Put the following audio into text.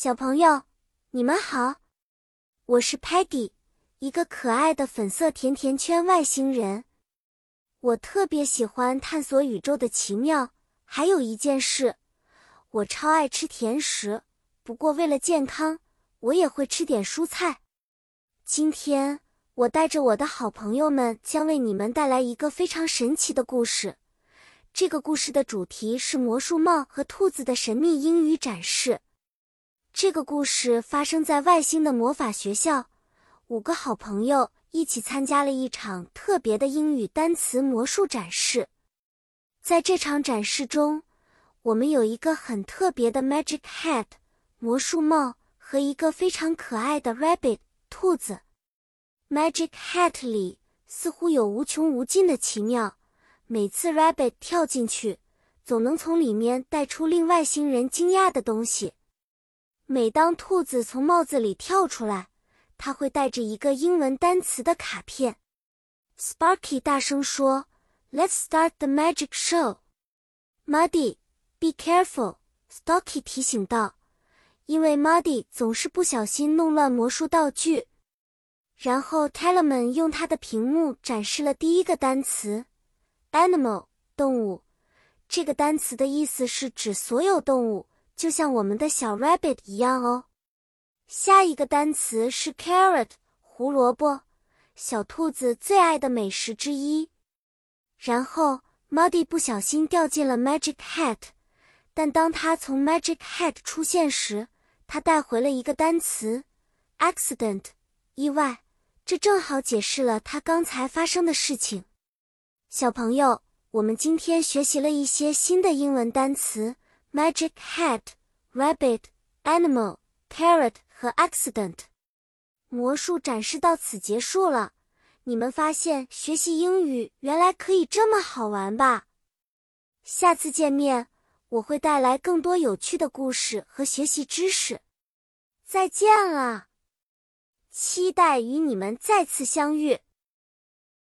小朋友，你们好，我是 Peggy，一个可爱的粉色甜甜圈外星人。我特别喜欢探索宇宙的奇妙。还有一件事，我超爱吃甜食，不过为了健康，我也会吃点蔬菜。今天，我带着我的好朋友们，将为你们带来一个非常神奇的故事。这个故事的主题是魔术帽和兔子的神秘英语展示。这个故事发生在外星的魔法学校，五个好朋友一起参加了一场特别的英语单词魔术展示。在这场展示中，我们有一个很特别的 Magic Hat 魔术帽和一个非常可爱的 Rabbit 兔子。Magic Hat 里似乎有无穷无尽的奇妙。每次 Rabbit 跳进去，总能从里面带出令外星人惊讶的东西。每当兔子从帽子里跳出来，它会带着一个英文单词的卡片。Sparky 大声说：“Let's start the magic show.” Muddy, be careful. Stocky 提醒道，因为 Muddy 总是不小心弄乱魔术道具。然后 t e l e m a n 用他的屏幕展示了第一个单词。Animal 动物，这个单词的意思是指所有动物，就像我们的小 rabbit 一样哦。下一个单词是 carrot 胡萝卜，小兔子最爱的美食之一。然后 Muddy 不小心掉进了 Magic Hat，但当他从 Magic Hat 出现时，他带回了一个单词 accident 意外，这正好解释了他刚才发生的事情。小朋友，我们今天学习了一些新的英文单词：magic hat、rabbit、animal、carrot 和 accident。魔术展示到此结束了。你们发现学习英语原来可以这么好玩吧？下次见面，我会带来更多有趣的故事和学习知识。再见了，期待与你们再次相遇。